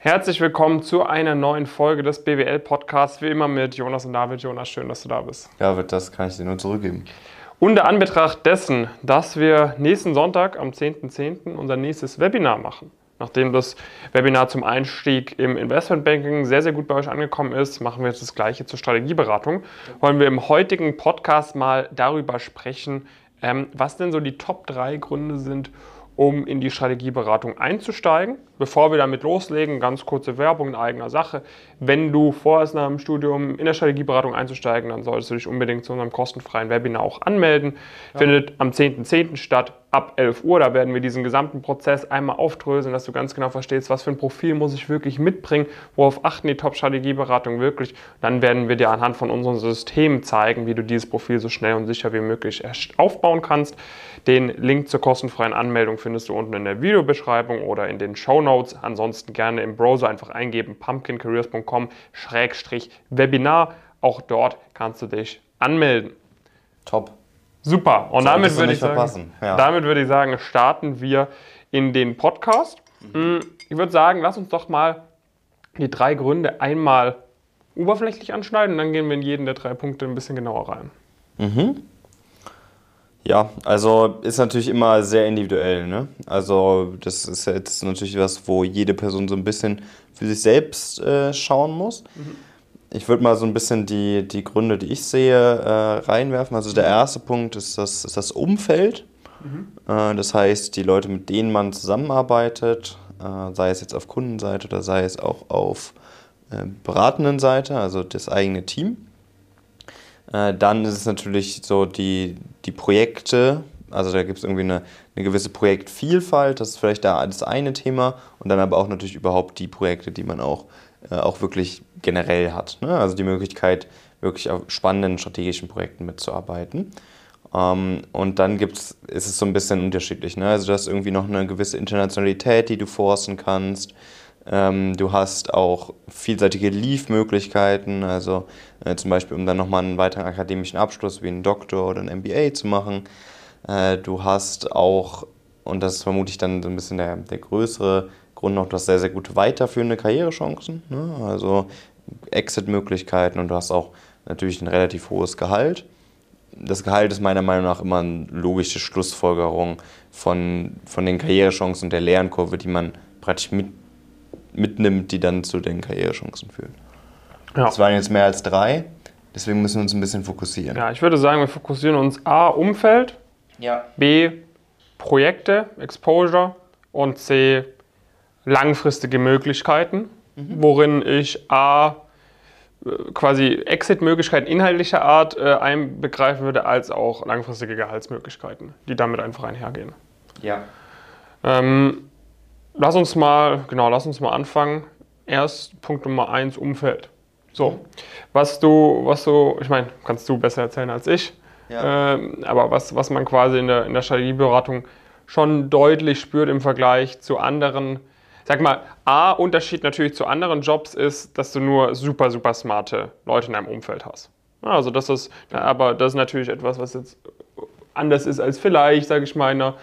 Herzlich willkommen zu einer neuen Folge des BWL Podcasts, wie immer mit Jonas und David. Jonas, schön, dass du da bist. David, das kann ich dir nur zurückgeben. Unter Anbetracht dessen, dass wir nächsten Sonntag am 10.10. .10. unser nächstes Webinar machen. Nachdem das Webinar zum Einstieg im Investmentbanking sehr, sehr gut bei euch angekommen ist, machen wir jetzt das gleiche zur Strategieberatung. Wollen wir im heutigen Podcast mal darüber sprechen, ähm, was denn so die Top 3 Gründe sind, um in die Strategieberatung einzusteigen. Bevor wir damit loslegen, ganz kurze Werbung in eigener Sache. Wenn du vorhast, nach dem Studium in der Strategieberatung einzusteigen, dann solltest du dich unbedingt zu unserem kostenfreien Webinar auch anmelden. Ja. Findet am 10.10. .10. statt ab 11 Uhr. Da werden wir diesen gesamten Prozess einmal aufdröseln, dass du ganz genau verstehst, was für ein Profil muss ich wirklich mitbringen, worauf achten die Top-Strategieberatung wirklich. Dann werden wir dir anhand von unserem System zeigen, wie du dieses Profil so schnell und sicher wie möglich aufbauen kannst. Den Link zur kostenfreien Anmeldung findest du unten in der Videobeschreibung oder in den Show Notes. Ansonsten gerne im Browser einfach eingeben pumpkincareers.com-webinar. Auch dort kannst du dich anmelden. Top. Super. Und damit würde, ich sagen, ja. damit würde ich sagen, starten wir in den Podcast. Mhm. Ich würde sagen, lass uns doch mal die drei Gründe einmal oberflächlich anschneiden und dann gehen wir in jeden der drei Punkte ein bisschen genauer rein. Mhm. Ja, also ist natürlich immer sehr individuell. Ne? Also das ist jetzt natürlich was, wo jede Person so ein bisschen für sich selbst äh, schauen muss. Mhm. Ich würde mal so ein bisschen die, die Gründe, die ich sehe, äh, reinwerfen. Also der erste Punkt ist das, ist das Umfeld. Mhm. Äh, das heißt, die Leute, mit denen man zusammenarbeitet, äh, sei es jetzt auf Kundenseite oder sei es auch auf äh, beratenden Seite, also das eigene Team. Äh, dann ist es natürlich so die, die Projekte, also da gibt es irgendwie eine, eine gewisse Projektvielfalt, das ist vielleicht da das eine Thema und dann aber auch natürlich überhaupt die Projekte, die man auch, äh, auch wirklich generell hat. Ne? Also die Möglichkeit, wirklich auf spannenden strategischen Projekten mitzuarbeiten. Ähm, und dann gibt's, ist es so ein bisschen unterschiedlich. Ne? Also du hast irgendwie noch eine gewisse Internationalität, die du forcen kannst. Ähm, du hast auch vielseitige Leave-Möglichkeiten, also äh, zum Beispiel, um dann nochmal einen weiteren akademischen Abschluss wie einen Doktor oder ein MBA zu machen. Äh, du hast auch, und das ist vermutlich dann so ein bisschen der, der größere Grund noch, du hast sehr, sehr gute weiterführende Karrierechancen, ne? also Exit-Möglichkeiten und du hast auch natürlich ein relativ hohes Gehalt. Das Gehalt ist meiner Meinung nach immer eine logische Schlussfolgerung von, von den Karrierechancen und der Lernkurve, die man praktisch mit mitnimmt, die dann zu den Karrierechancen führen. Ja. Das waren jetzt mehr als drei, deswegen müssen wir uns ein bisschen fokussieren. Ja, ich würde sagen, wir fokussieren uns A, Umfeld, ja. B, Projekte, Exposure und C, langfristige Möglichkeiten, mhm. worin ich A, quasi Exit-Möglichkeiten inhaltlicher Art äh, einbegreifen würde, als auch langfristige Gehaltsmöglichkeiten, die damit einfach einhergehen. Ja. Ähm, lass uns mal, genau, lass uns mal anfangen. Erst Punkt Nummer eins, Umfeld. So, was du, was du, ich meine, kannst du besser erzählen als ich, ja. ähm, aber was, was man quasi in der, in der Strategieberatung schon deutlich spürt im Vergleich zu anderen, sag mal, A, Unterschied natürlich zu anderen Jobs ist, dass du nur super, super smarte Leute in deinem Umfeld hast. Also das ist, aber das ist natürlich etwas, was jetzt anders ist als vielleicht, sage ich mal, in einer,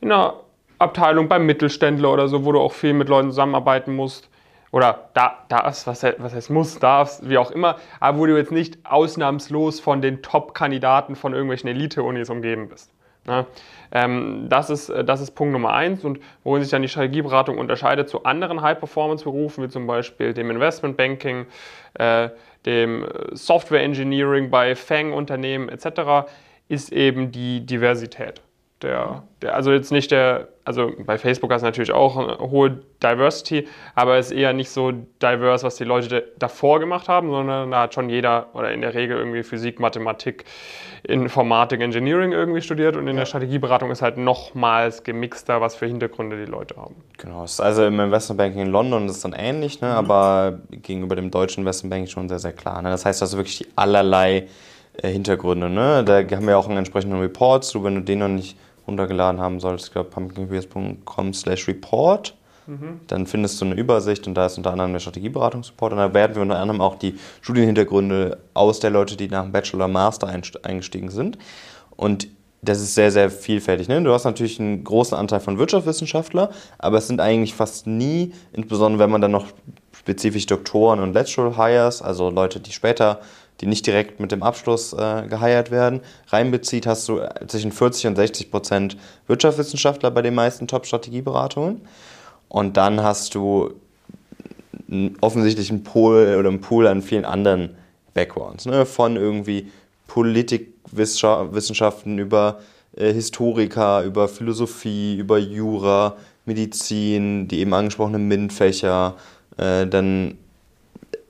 in einer Abteilung beim Mittelständler oder so, wo du auch viel mit Leuten zusammenarbeiten musst. Oder da, darfst, was, was heißt muss, darfst, wie auch immer, aber wo du jetzt nicht ausnahmslos von den Top-Kandidaten von irgendwelchen Elite-Unis umgeben bist. Ne? Ähm, das, ist, das ist Punkt Nummer eins und worin sich dann die Strategieberatung unterscheidet zu anderen High-Performance-Berufen, wie zum Beispiel dem Investment-Banking, äh, dem Software-Engineering bei FANG-Unternehmen etc., ist eben die Diversität der, der, also jetzt nicht der, also bei Facebook hast du natürlich auch eine hohe Diversity, aber es ist eher nicht so diverse, was die Leute davor gemacht haben, sondern da hat schon jeder oder in der Regel irgendwie Physik, Mathematik, Informatik, Engineering irgendwie studiert und in der Strategieberatung ist halt nochmals gemixter, was für Hintergründe die Leute haben. Genau, also im Investmentbanking in London ist es dann ähnlich, ne? Mhm. aber gegenüber dem deutschen Investmentbanking schon sehr, sehr klar. Ne? Das heißt also wirklich die allerlei äh, Hintergründe. Ne? Da haben wir auch einen entsprechenden Report zu, wenn du den noch nicht runtergeladen haben solltest, ich glaube pumpkinbeers.com slash report. Mhm. Dann findest du eine Übersicht und da ist unter anderem der Strategieberatungssupport und da werden wir unter anderem auch die Studienhintergründe aus der Leute, die nach dem Bachelor, Master eingestiegen sind. Und das ist sehr, sehr vielfältig. Ne? Du hast natürlich einen großen Anteil von Wirtschaftswissenschaftler, aber es sind eigentlich fast nie, insbesondere wenn man dann noch spezifisch Doktoren und Lateral Hires, also Leute, die später, die nicht direkt mit dem Abschluss äh, geheiert werden, reinbezieht, hast du zwischen 40 und 60 Prozent Wirtschaftswissenschaftler bei den meisten Top-Strategieberatungen. Und dann hast du einen offensichtlichen Pool oder einen Pool an vielen anderen Backgrounds, ne? von irgendwie Politikwissenschaften über äh, Historiker, über Philosophie, über Jura, Medizin, die eben angesprochenen MINT-Fächer. Äh, dann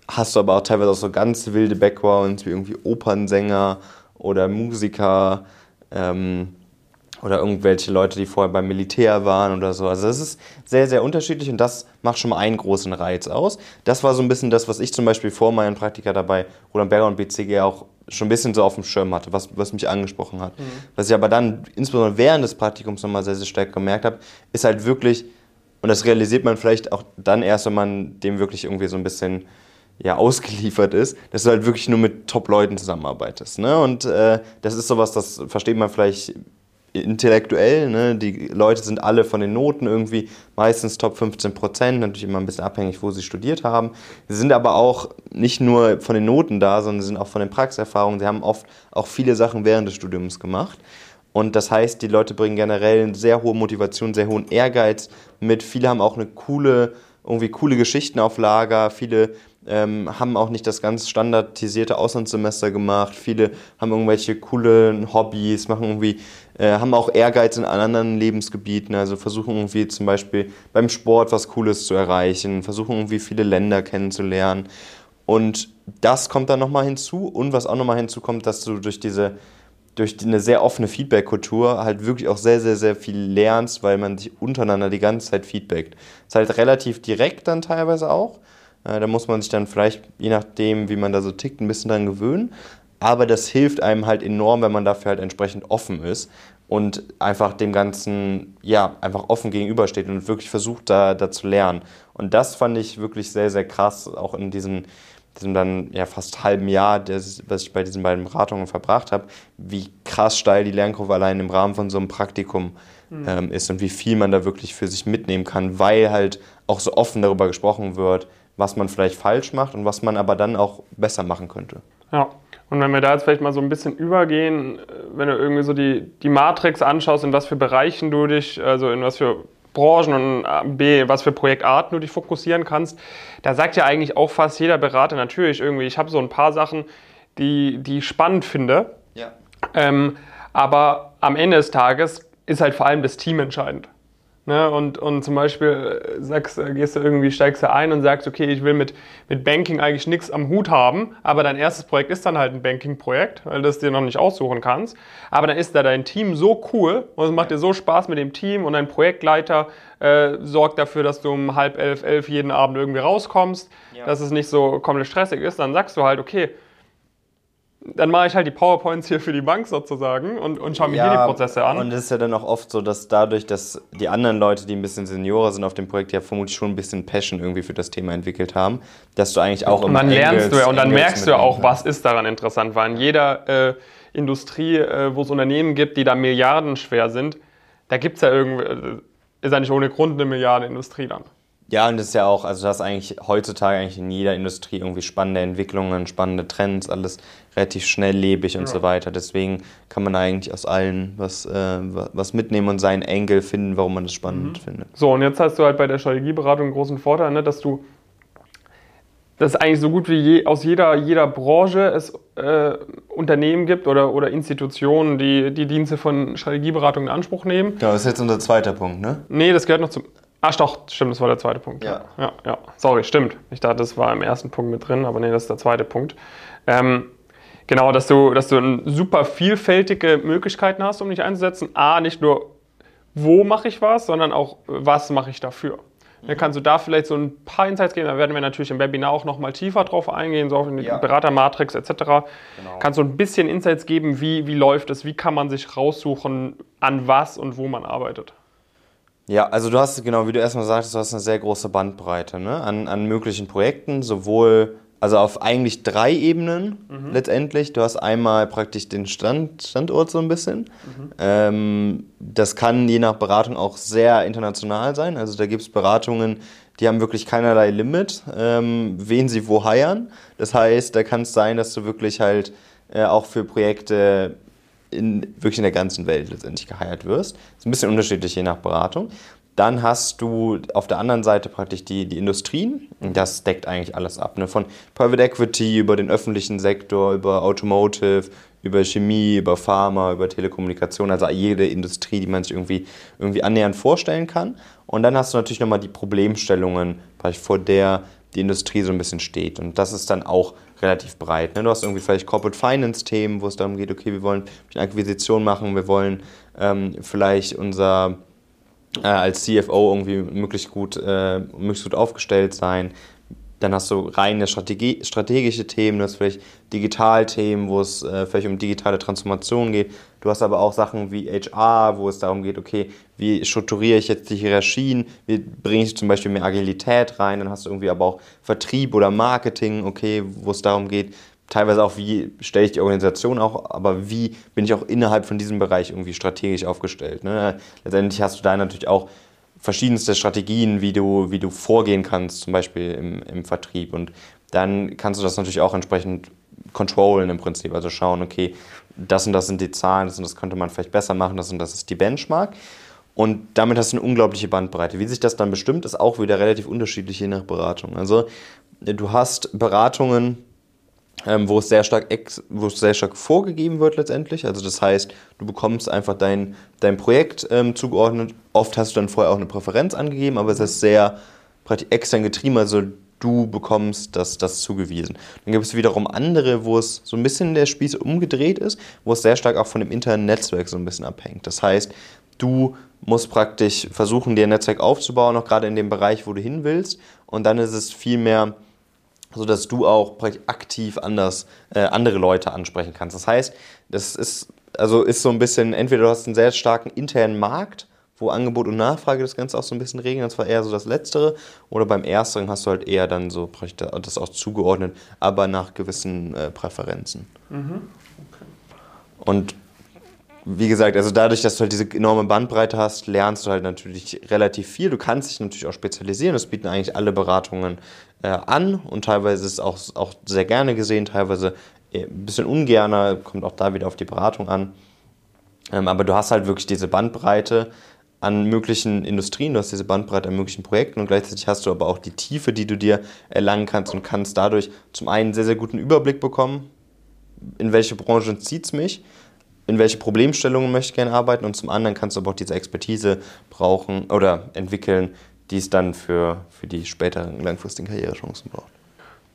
hast du aber auch teilweise auch so ganz wilde Backgrounds wie irgendwie Opernsänger oder Musiker. Ähm, oder irgendwelche Leute, die vorher beim Militär waren oder so. Also das ist sehr, sehr unterschiedlich und das macht schon mal einen großen Reiz aus. Das war so ein bisschen das, was ich zum Beispiel vor meinen Praktika dabei Roland Berger und BCG auch schon ein bisschen so auf dem Schirm hatte, was, was mich angesprochen hat. Mhm. Was ich aber dann insbesondere während des Praktikums nochmal sehr, sehr stark gemerkt habe, ist halt wirklich, und das realisiert man vielleicht auch dann erst, wenn man dem wirklich irgendwie so ein bisschen ja, ausgeliefert ist, dass du halt wirklich nur mit Top-Leuten zusammenarbeitest. Ne? Und äh, das ist sowas, das versteht man vielleicht intellektuell. Ne? Die Leute sind alle von den Noten irgendwie meistens Top 15 Prozent, natürlich immer ein bisschen abhängig, wo sie studiert haben. Sie sind aber auch nicht nur von den Noten da, sondern sie sind auch von den Praxiserfahrungen. Sie haben oft auch viele Sachen während des Studiums gemacht. Und das heißt, die Leute bringen generell eine sehr hohe Motivation, sehr hohen Ehrgeiz mit. Viele haben auch eine coole, irgendwie coole Geschichten auf Lager. Viele ähm, haben auch nicht das ganz standardisierte Auslandssemester gemacht. Viele haben irgendwelche coolen Hobbys, machen irgendwie, äh, haben auch Ehrgeiz in anderen Lebensgebieten, also versuchen irgendwie zum Beispiel beim Sport was Cooles zu erreichen, versuchen irgendwie viele Länder kennenzulernen. Und das kommt dann nochmal hinzu. Und was auch nochmal hinzukommt, dass du durch diese durch eine sehr offene Feedback-Kultur halt wirklich auch sehr, sehr, sehr viel lernst, weil man sich untereinander die ganze Zeit feedbackt. Ist halt relativ direkt dann teilweise auch. Äh, da muss man sich dann vielleicht, je nachdem, wie man da so tickt, ein bisschen dran gewöhnen. Aber das hilft einem halt enorm, wenn man dafür halt entsprechend offen ist und einfach dem Ganzen, ja, einfach offen gegenübersteht und wirklich versucht, da, da zu lernen. Und das fand ich wirklich sehr, sehr krass, auch in diesem, diesem dann ja fast halben Jahr, das, was ich bei diesen beiden Beratungen verbracht habe, wie krass steil die Lernkurve allein im Rahmen von so einem Praktikum mhm. ähm, ist und wie viel man da wirklich für sich mitnehmen kann, weil halt auch so offen darüber gesprochen wird, was man vielleicht falsch macht und was man aber dann auch besser machen könnte. Ja, und wenn wir da jetzt vielleicht mal so ein bisschen übergehen, äh, wenn du irgendwie so die, die Matrix anschaust, in was für Bereichen du dich, also in was für Branchen und äh, B, was für Projektarten du dich fokussieren kannst, da sagt ja eigentlich auch fast jeder Berater natürlich irgendwie, ich habe so ein paar Sachen, die, die ich spannend finde. Ja. Ähm, aber am Ende des Tages ist halt vor allem das Team entscheidend. Ne, und, und zum Beispiel äh, sagst, äh, gehst du irgendwie, steigst du ein und sagst, okay, ich will mit, mit Banking eigentlich nichts am Hut haben, aber dein erstes Projekt ist dann halt ein Banking-Projekt, weil du es dir noch nicht aussuchen kannst. Aber dann ist da dein Team so cool und es macht dir so Spaß mit dem Team und dein Projektleiter äh, sorgt dafür, dass du um halb elf, elf jeden Abend irgendwie rauskommst, ja. dass es nicht so komplett stressig ist. Dann sagst du halt, okay, dann mache ich halt die PowerPoints hier für die Bank sozusagen und, und schaue mir ja, hier die Prozesse an. Und es ist ja dann auch oft so, dass dadurch, dass die anderen Leute, die ein bisschen Seniorer sind auf dem Projekt, ja vermutlich schon ein bisschen Passion irgendwie für das Thema entwickelt haben, dass du eigentlich auch Und dann lernst du ja und dann merkst du ja auch, was ist daran interessant, weil in jeder äh, Industrie, äh, wo es Unternehmen gibt, die da milliardenschwer sind, da gibt es ja irgendwie, äh, ist ja nicht ohne Grund eine Milliardenindustrie dann. Ja, und das ist ja auch, also du hast eigentlich heutzutage eigentlich in jeder Industrie irgendwie spannende Entwicklungen, spannende Trends, alles relativ schnelllebig und ja. so weiter. Deswegen kann man eigentlich aus allen was, äh, was mitnehmen und seinen Engel finden, warum man das spannend mhm. findet. So, und jetzt hast du halt bei der Strategieberatung einen großen Vorteil, ne, dass du dass es eigentlich so gut wie je, aus jeder, jeder Branche es äh, Unternehmen gibt oder, oder Institutionen, die die Dienste von Strategieberatung in Anspruch nehmen. Ja, das ist jetzt unser zweiter Punkt, ne? Nee, das gehört noch zum, Ach doch, stimmt, das war der zweite Punkt. Ja. ja, ja. Sorry, stimmt. Ich dachte, das war im ersten Punkt mit drin, aber nee, das ist der zweite Punkt. Ähm, genau, dass du, dass du super vielfältige Möglichkeiten hast, um dich einzusetzen. A, nicht nur, wo mache ich was, sondern auch, was mache ich dafür. Mhm. Dann kannst du da vielleicht so ein paar Insights geben. Da werden wir natürlich im Webinar auch nochmal tiefer drauf eingehen, so auf die ja. Beratermatrix etc. Genau. Kannst du ein bisschen Insights geben, wie, wie läuft es, wie kann man sich raussuchen, an was und wo man arbeitet. Ja, also du hast, genau wie du erstmal sagtest, du hast eine sehr große Bandbreite ne? an, an möglichen Projekten, sowohl also auf eigentlich drei Ebenen mhm. letztendlich. Du hast einmal praktisch den Stand, Standort so ein bisschen. Mhm. Ähm, das kann je nach Beratung auch sehr international sein. Also da gibt es Beratungen, die haben wirklich keinerlei Limit, ähm, wen sie wo heiern. Das heißt, da kann es sein, dass du wirklich halt äh, auch für Projekte in, wirklich in der ganzen Welt letztendlich geheiert wirst. Das ist ein bisschen unterschiedlich je nach Beratung. Dann hast du auf der anderen Seite praktisch die, die Industrien. Das deckt eigentlich alles ab. Ne? Von Private Equity über den öffentlichen Sektor, über Automotive, über Chemie, über Pharma, über Telekommunikation. Also jede Industrie, die man sich irgendwie, irgendwie annähernd vorstellen kann. Und dann hast du natürlich nochmal die Problemstellungen, vor der die Industrie so ein bisschen steht. Und das ist dann auch relativ breit. Ne? Du hast irgendwie vielleicht Corporate Finance Themen, wo es darum geht, okay, wir wollen eine Akquisition machen, wir wollen ähm, vielleicht unser äh, als CFO irgendwie möglichst gut, äh, möglichst gut aufgestellt sein. Dann hast du reine Strategie, strategische Themen, du hast vielleicht Digitalthemen, wo es äh, vielleicht um digitale Transformation geht. Du hast aber auch Sachen wie HR, wo es darum geht, okay, wie strukturiere ich jetzt die Hierarchien, wie bringe ich zum Beispiel mehr Agilität rein. Dann hast du irgendwie aber auch Vertrieb oder Marketing, okay, wo es darum geht, teilweise auch, wie stelle ich die Organisation auch, aber wie bin ich auch innerhalb von diesem Bereich irgendwie strategisch aufgestellt. Ne? Letztendlich hast du da natürlich auch verschiedenste Strategien, wie du, wie du vorgehen kannst, zum Beispiel im, im Vertrieb. Und dann kannst du das natürlich auch entsprechend controllen im Prinzip. Also schauen, okay, das und das sind die Zahlen, das und das könnte man vielleicht besser machen, das und das ist die Benchmark. Und damit hast du eine unglaubliche Bandbreite. Wie sich das dann bestimmt, ist auch wieder relativ unterschiedlich je nach Beratung. Also du hast Beratungen, ähm, wo, es sehr stark ex, wo es sehr stark vorgegeben wird letztendlich. Also das heißt, du bekommst einfach dein, dein Projekt ähm, zugeordnet. Oft hast du dann vorher auch eine Präferenz angegeben, aber es ist sehr extern getrieben, also du bekommst das, das zugewiesen. Dann gibt es wiederum andere, wo es so ein bisschen der Spieß umgedreht ist, wo es sehr stark auch von dem internen Netzwerk so ein bisschen abhängt. Das heißt, du musst praktisch versuchen, dir ein Netzwerk aufzubauen, auch gerade in dem Bereich, wo du hin willst. Und dann ist es viel mehr sodass du auch aktiv anders äh, andere Leute ansprechen kannst. Das heißt, das ist, also ist so ein bisschen, entweder du hast einen sehr starken internen Markt, wo Angebot und Nachfrage das Ganze auch so ein bisschen regeln, das war eher so das Letztere, oder beim Ersteren hast du halt eher dann so das auch zugeordnet, aber nach gewissen äh, Präferenzen. Mhm. Okay. Und wie gesagt, also dadurch, dass du halt diese enorme Bandbreite hast, lernst du halt natürlich relativ viel. Du kannst dich natürlich auch spezialisieren. Das bieten eigentlich alle Beratungen äh, an und teilweise ist es auch, auch sehr gerne gesehen, teilweise ein bisschen ungerner, kommt auch da wieder auf die Beratung an. Ähm, aber du hast halt wirklich diese Bandbreite an möglichen Industrien, du hast diese Bandbreite an möglichen Projekten und gleichzeitig hast du aber auch die Tiefe, die du dir erlangen kannst und kannst dadurch zum einen sehr, sehr guten Überblick bekommen, in welche Branche zieht es mich in welche Problemstellungen möchte ich gerne arbeiten und zum anderen kannst du aber auch diese Expertise brauchen oder entwickeln, die es dann für, für die späteren langfristigen Karrierechancen braucht.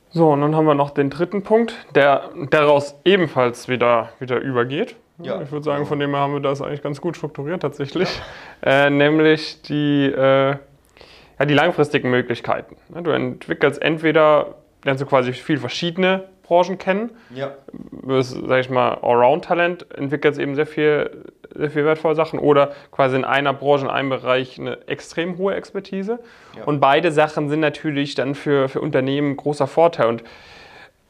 So, und dann haben wir noch den dritten Punkt, der daraus ebenfalls wieder, wieder übergeht. Ja, ich würde sagen, von dem her haben wir das eigentlich ganz gut strukturiert tatsächlich. Ja. Äh, nämlich die, äh, ja, die langfristigen Möglichkeiten. Du entwickelst entweder, lernst du quasi viel verschiedene Branchen kennen. Ja. Das, sag ich mal, Allround-Talent entwickelt eben sehr viel, viel wertvolle Sachen oder quasi in einer Branche, in einem Bereich eine extrem hohe Expertise. Ja. Und beide Sachen sind natürlich dann für, für Unternehmen ein großer Vorteil. Und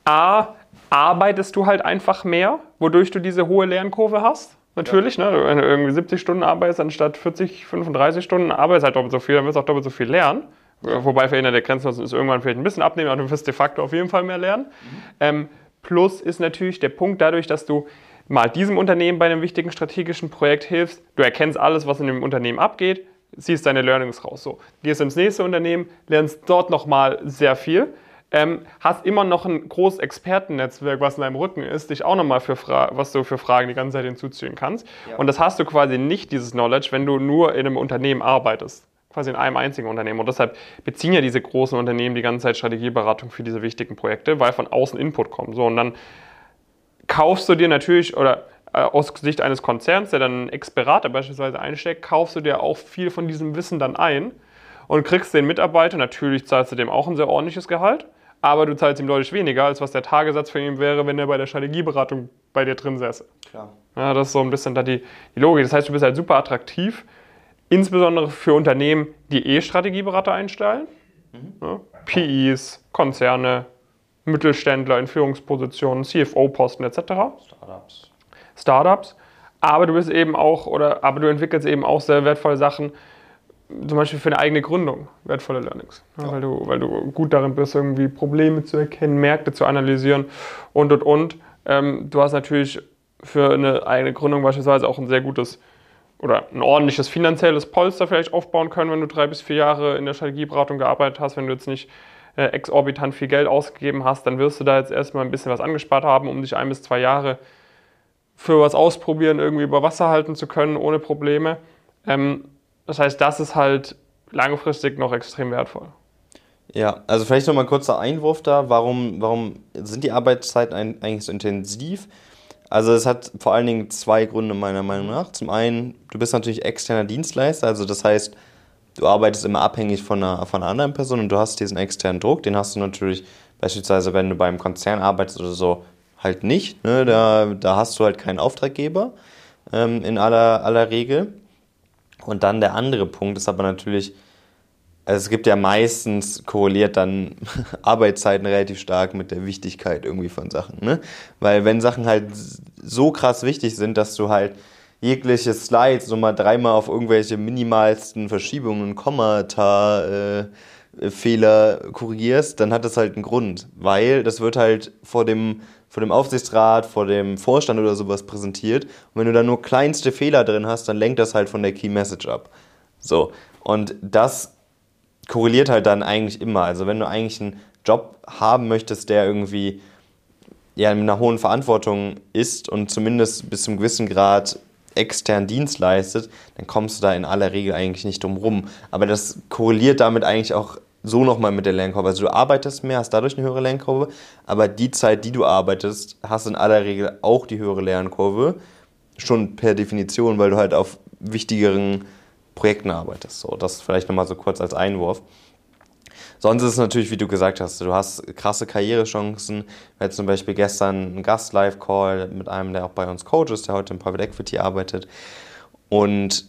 A, arbeitest du halt einfach mehr, wodurch du diese hohe Lernkurve hast. Natürlich, ja. ne? wenn du irgendwie 70 Stunden arbeitest, anstatt 40, 35 Stunden, arbeitest halt doppelt so viel, dann wirst du auch doppelt so viel lernen. Wobei für der Grenznutzen ist irgendwann vielleicht ein bisschen abnehmen, aber du wirst de facto auf jeden Fall mehr lernen. Mhm. Ähm, plus ist natürlich der Punkt dadurch, dass du mal diesem Unternehmen bei einem wichtigen strategischen Projekt hilfst, du erkennst alles, was in dem Unternehmen abgeht, siehst deine Learnings raus. So, gehst ins nächste Unternehmen, lernst dort nochmal sehr viel, ähm, hast immer noch ein großes Expertennetzwerk, was in deinem Rücken ist, dich auch nochmal für Fra was du für Fragen die ganze Zeit hinzuziehen kannst. Ja. Und das hast du quasi nicht, dieses Knowledge, wenn du nur in einem Unternehmen arbeitest quasi in einem einzigen Unternehmen. Und deshalb beziehen ja diese großen Unternehmen die ganze Zeit Strategieberatung für diese wichtigen Projekte, weil von außen Input kommt. So, und dann kaufst du dir natürlich, oder äh, aus Sicht eines Konzerns, der dann einen Ex-Berater beispielsweise einsteckt, kaufst du dir auch viel von diesem Wissen dann ein und kriegst den Mitarbeiter, natürlich zahlst du dem auch ein sehr ordentliches Gehalt, aber du zahlst ihm deutlich weniger, als was der Tagessatz für ihn wäre, wenn er bei der Strategieberatung bei dir drin säße. Klar. Ja, das ist so ein bisschen da die, die Logik. Das heißt, du bist halt super attraktiv insbesondere für Unternehmen, die eh Strategieberater einstellen. Mhm. Ja, PIs, Konzerne, Mittelständler in Führungspositionen, CFO-Posten etc. Startups. Startups. Aber du bist eben auch, oder aber du entwickelst eben auch sehr wertvolle Sachen, zum Beispiel für eine eigene Gründung, wertvolle Learnings. Ja, weil, du, weil du gut darin bist, irgendwie Probleme zu erkennen, Märkte zu analysieren und und und. Ähm, du hast natürlich für eine eigene Gründung beispielsweise auch ein sehr gutes oder ein ordentliches finanzielles Polster vielleicht aufbauen können, wenn du drei bis vier Jahre in der Strategieberatung gearbeitet hast, wenn du jetzt nicht äh, exorbitant viel Geld ausgegeben hast, dann wirst du da jetzt erstmal ein bisschen was angespart haben, um dich ein bis zwei Jahre für was ausprobieren, irgendwie über Wasser halten zu können, ohne Probleme. Ähm, das heißt, das ist halt langfristig noch extrem wertvoll. Ja, also vielleicht nochmal ein kurzer Einwurf da. Warum, warum sind die Arbeitszeiten eigentlich so intensiv? Also es hat vor allen Dingen zwei Gründe meiner Meinung nach. Zum einen, du bist natürlich externer Dienstleister, also das heißt, du arbeitest immer abhängig von einer, von einer anderen Person und du hast diesen externen Druck, den hast du natürlich beispielsweise, wenn du beim Konzern arbeitest oder so, halt nicht. Ne? Da, da hast du halt keinen Auftraggeber ähm, in aller, aller Regel. Und dann der andere Punkt ist aber natürlich, also es gibt ja meistens korreliert dann Arbeitszeiten relativ stark mit der Wichtigkeit irgendwie von Sachen. Ne? Weil wenn Sachen halt so krass wichtig sind, dass du halt jegliche Slides so mal dreimal auf irgendwelche minimalsten Verschiebungen, Kommata, äh, Fehler korrigierst, dann hat das halt einen Grund. Weil das wird halt vor dem, vor dem Aufsichtsrat, vor dem Vorstand oder sowas präsentiert. Und wenn du da nur kleinste Fehler drin hast, dann lenkt das halt von der Key Message ab. So. Und das korreliert halt dann eigentlich immer. Also wenn du eigentlich einen Job haben möchtest, der irgendwie ja, mit einer hohen Verantwortung ist und zumindest bis zum gewissen Grad extern Dienst leistet, dann kommst du da in aller Regel eigentlich nicht drum rum. Aber das korreliert damit eigentlich auch so nochmal mit der Lernkurve. Also du arbeitest mehr, hast dadurch eine höhere Lernkurve, aber die Zeit, die du arbeitest, hast in aller Regel auch die höhere Lernkurve. Schon per Definition, weil du halt auf wichtigeren Projekten arbeitest. So, das vielleicht nochmal so kurz als Einwurf. Sonst ist es natürlich, wie du gesagt hast, du hast krasse Karrierechancen. Wir hatten zum Beispiel gestern einen Gast-Live-Call mit einem, der auch bei uns Coach ist, der heute im Private Equity arbeitet. Und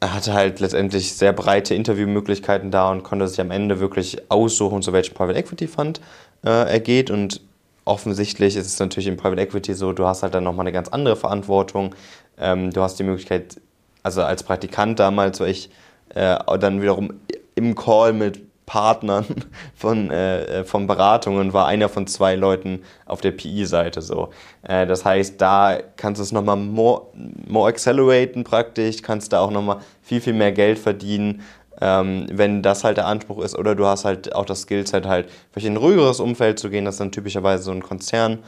er hatte halt letztendlich sehr breite Interviewmöglichkeiten da und konnte sich am Ende wirklich aussuchen, zu welchem Private Equity Fund äh, er geht. Und offensichtlich ist es natürlich im Private Equity so, du hast halt dann nochmal eine ganz andere Verantwortung. Ähm, du hast die Möglichkeit, also als Praktikant damals war ich äh, dann wiederum im Call mit Partnern von, äh, äh, von Beratungen war einer von zwei Leuten auf der PI-Seite so. Äh, das heißt, da kannst du es nochmal more, more acceleraten praktisch, kannst da auch nochmal viel, viel mehr Geld verdienen, ähm, wenn das halt der Anspruch ist. Oder du hast halt auch das Skillset halt, vielleicht in ein ruhigeres Umfeld zu gehen, das ist dann typischerweise so ein Konzern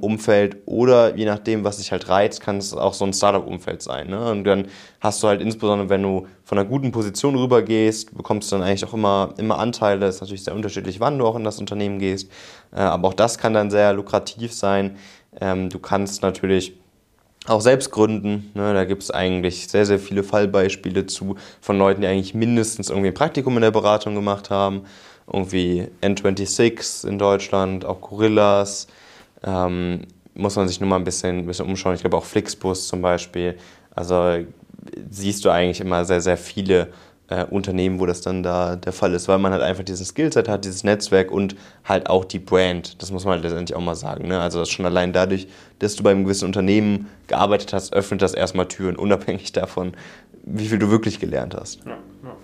Umfeld oder je nachdem, was dich halt reizt, kann es auch so ein Startup-Umfeld sein. Ne? Und dann hast du halt insbesondere, wenn du von einer guten Position rüber gehst, bekommst du dann eigentlich auch immer, immer Anteile. Das ist natürlich sehr unterschiedlich, wann du auch in das Unternehmen gehst. Äh, aber auch das kann dann sehr lukrativ sein. Ähm, du kannst natürlich auch selbst gründen. Ne? Da gibt es eigentlich sehr, sehr viele Fallbeispiele zu von Leuten, die eigentlich mindestens irgendwie ein Praktikum in der Beratung gemacht haben. Irgendwie N26 in Deutschland, auch Gorillas, ähm, muss man sich nur mal ein bisschen, ein bisschen umschauen. Ich glaube auch Flixbus zum Beispiel. Also siehst du eigentlich immer sehr, sehr viele äh, Unternehmen, wo das dann da der Fall ist, weil man halt einfach diesen Skillset hat, dieses Netzwerk und halt auch die Brand. Das muss man halt letztendlich auch mal sagen. Ne? Also das schon allein dadurch, dass du bei einem gewissen Unternehmen gearbeitet hast, öffnet das erstmal Türen, unabhängig davon, wie viel du wirklich gelernt hast. Ja, ja.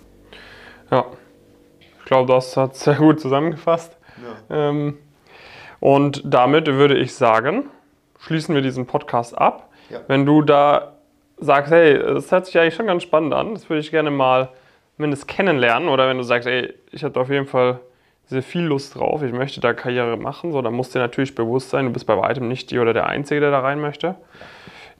ja. ich glaube, das hat sehr gut zusammengefasst. Ja. Ähm, und damit würde ich sagen, schließen wir diesen Podcast ab. Ja. Wenn du da sagst, hey, das hört sich eigentlich schon ganz spannend an, das würde ich gerne mal mindestens kennenlernen. Oder wenn du sagst, ey, ich hatte auf jeden Fall sehr viel Lust drauf, ich möchte da Karriere machen, so, dann musst du dir natürlich bewusst sein, du bist bei weitem nicht die oder der Einzige, der da rein möchte.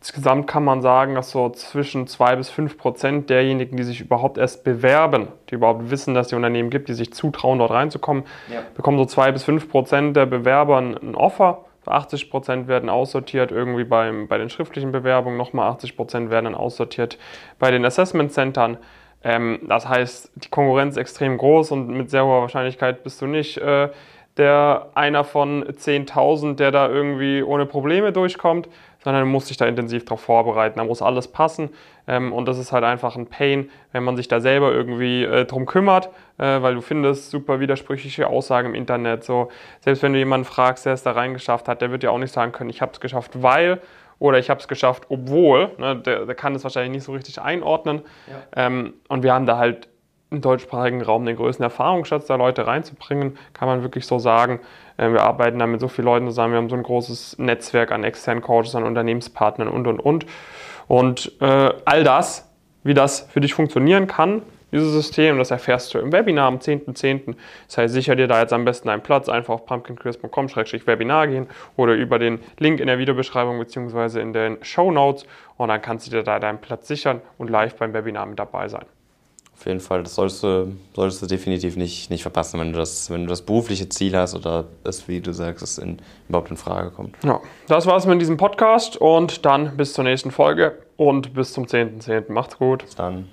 Insgesamt kann man sagen, dass so zwischen 2 bis 5 Prozent derjenigen, die sich überhaupt erst bewerben, die überhaupt wissen, dass es die Unternehmen gibt, die sich zutrauen, dort reinzukommen, ja. bekommen so 2 bis 5 Prozent der Bewerber ein Offer. 80 Prozent werden aussortiert irgendwie beim, bei den schriftlichen Bewerbungen, nochmal 80 Prozent werden dann aussortiert bei den Assessment Centern. Ähm, das heißt, die Konkurrenz ist extrem groß und mit sehr hoher Wahrscheinlichkeit bist du nicht äh, der einer von 10.000, der da irgendwie ohne Probleme durchkommt, sondern du musst dich da intensiv darauf vorbereiten. Da muss alles passen ähm, und das ist halt einfach ein Pain, wenn man sich da selber irgendwie äh, drum kümmert, äh, weil du findest super widersprüchliche Aussagen im Internet. So, selbst wenn du jemanden fragst, der es da reingeschafft hat, der wird dir auch nicht sagen können, ich habe es geschafft, weil oder ich habe es geschafft, obwohl. Ne, der, der, kann das wahrscheinlich nicht so richtig einordnen. Ja. Ähm, und wir haben da halt im deutschsprachigen Raum den größten Erfahrungsschatz, da Leute reinzubringen, kann man wirklich so sagen. Äh, wir arbeiten da mit so vielen Leuten zusammen, wir haben so ein großes Netzwerk an externen Coaches, an Unternehmenspartnern und, und, und. Und äh, all das, wie das für dich funktionieren kann, dieses System, das erfährst du im Webinar am 10.10. .10. Das heißt, sicher dir da jetzt am besten einen Platz, einfach auf pumpkincrisp.com-webinar gehen oder über den Link in der Videobeschreibung bzw. in den Show Notes und dann kannst du dir da deinen Platz sichern und live beim Webinar mit dabei sein. Auf jeden Fall, das solltest du, solltest du definitiv nicht, nicht verpassen, wenn du, das, wenn du das berufliche Ziel hast oder das, wie du sagst, es in, überhaupt in Frage kommt. Ja, das war's mit diesem Podcast und dann bis zur nächsten Folge und bis zum 10.10. .10. Macht's gut. Bis dann.